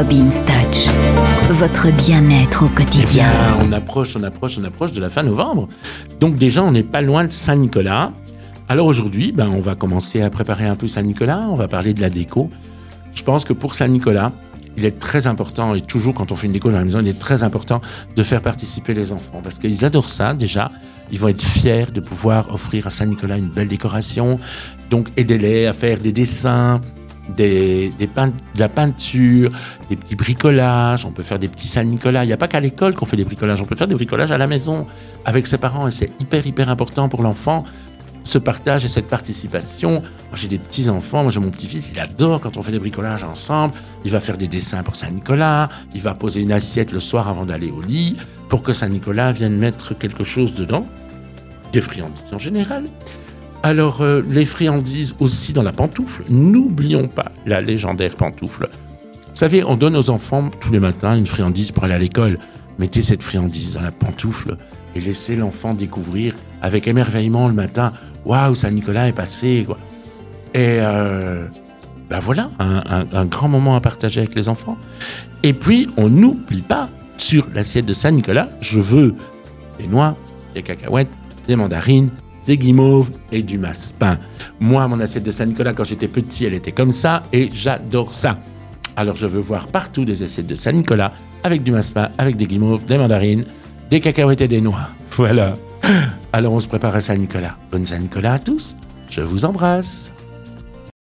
Robin Touch, votre bien-être au Eh quotidien. bien, on approche, on approche, on approche de la fin novembre. Donc déjà, on n'est pas loin de Saint-Nicolas. Alors aujourd'hui, ben, on va commencer à préparer un peu Saint-Nicolas. On va parler de la déco. Je pense que pour Saint-Nicolas, il est très important, et toujours quand on fait une déco dans la maison, il est très important de faire participer les enfants. Parce qu'ils adorent ça déjà. Ils vont être fiers de pouvoir offrir à Saint-Nicolas une belle décoration. Donc aidez-les à faire des dessins, des, de la peinture, des petits bricolages. On peut faire des petits Saint-Nicolas. Il n'y a pas qu'à l'école qu'on fait des bricolages. On peut faire des bricolages à la maison avec ses parents. Et c'est hyper, hyper important pour l'enfant ce partage et cette participation. J'ai des petits-enfants, moi j'ai mon petit-fils, il adore quand on fait des bricolages ensemble. Il va faire des dessins pour Saint-Nicolas, il va poser une assiette le soir avant d'aller au lit pour que Saint-Nicolas vienne mettre quelque chose dedans. Des friandises en général. Alors, euh, les friandises aussi dans la pantoufle. N'oublions pas la légendaire pantoufle. Vous savez, on donne aux enfants tous les matins une friandise pour aller à l'école. Mettez cette friandise dans la pantoufle et laissez l'enfant découvrir avec émerveillement le matin Waouh, Saint-Nicolas est passé. Quoi. Et euh, ben voilà, un, un- un grand moment à partager avec les enfants. Et puis, on n'oublie pas, sur l'assiette de Saint-Nicolas, je veux des noix, des cacahuètes, des mandarines, des guimauves et du massepain. Moi, mon assiette de Saint-Nicolas, quand j'étais petit, elle était comme ça et j'adore ça. Alors, je veux voir partout des assiettes de Saint-Nicolas avec du massepain, avec des guimauves, des mandarines, des cacahuètes et des noix. Voilà. Alors, on se prépare à Saint-Nicolas. Bonne Saint-Nicolas à tous. Je vous embrasse.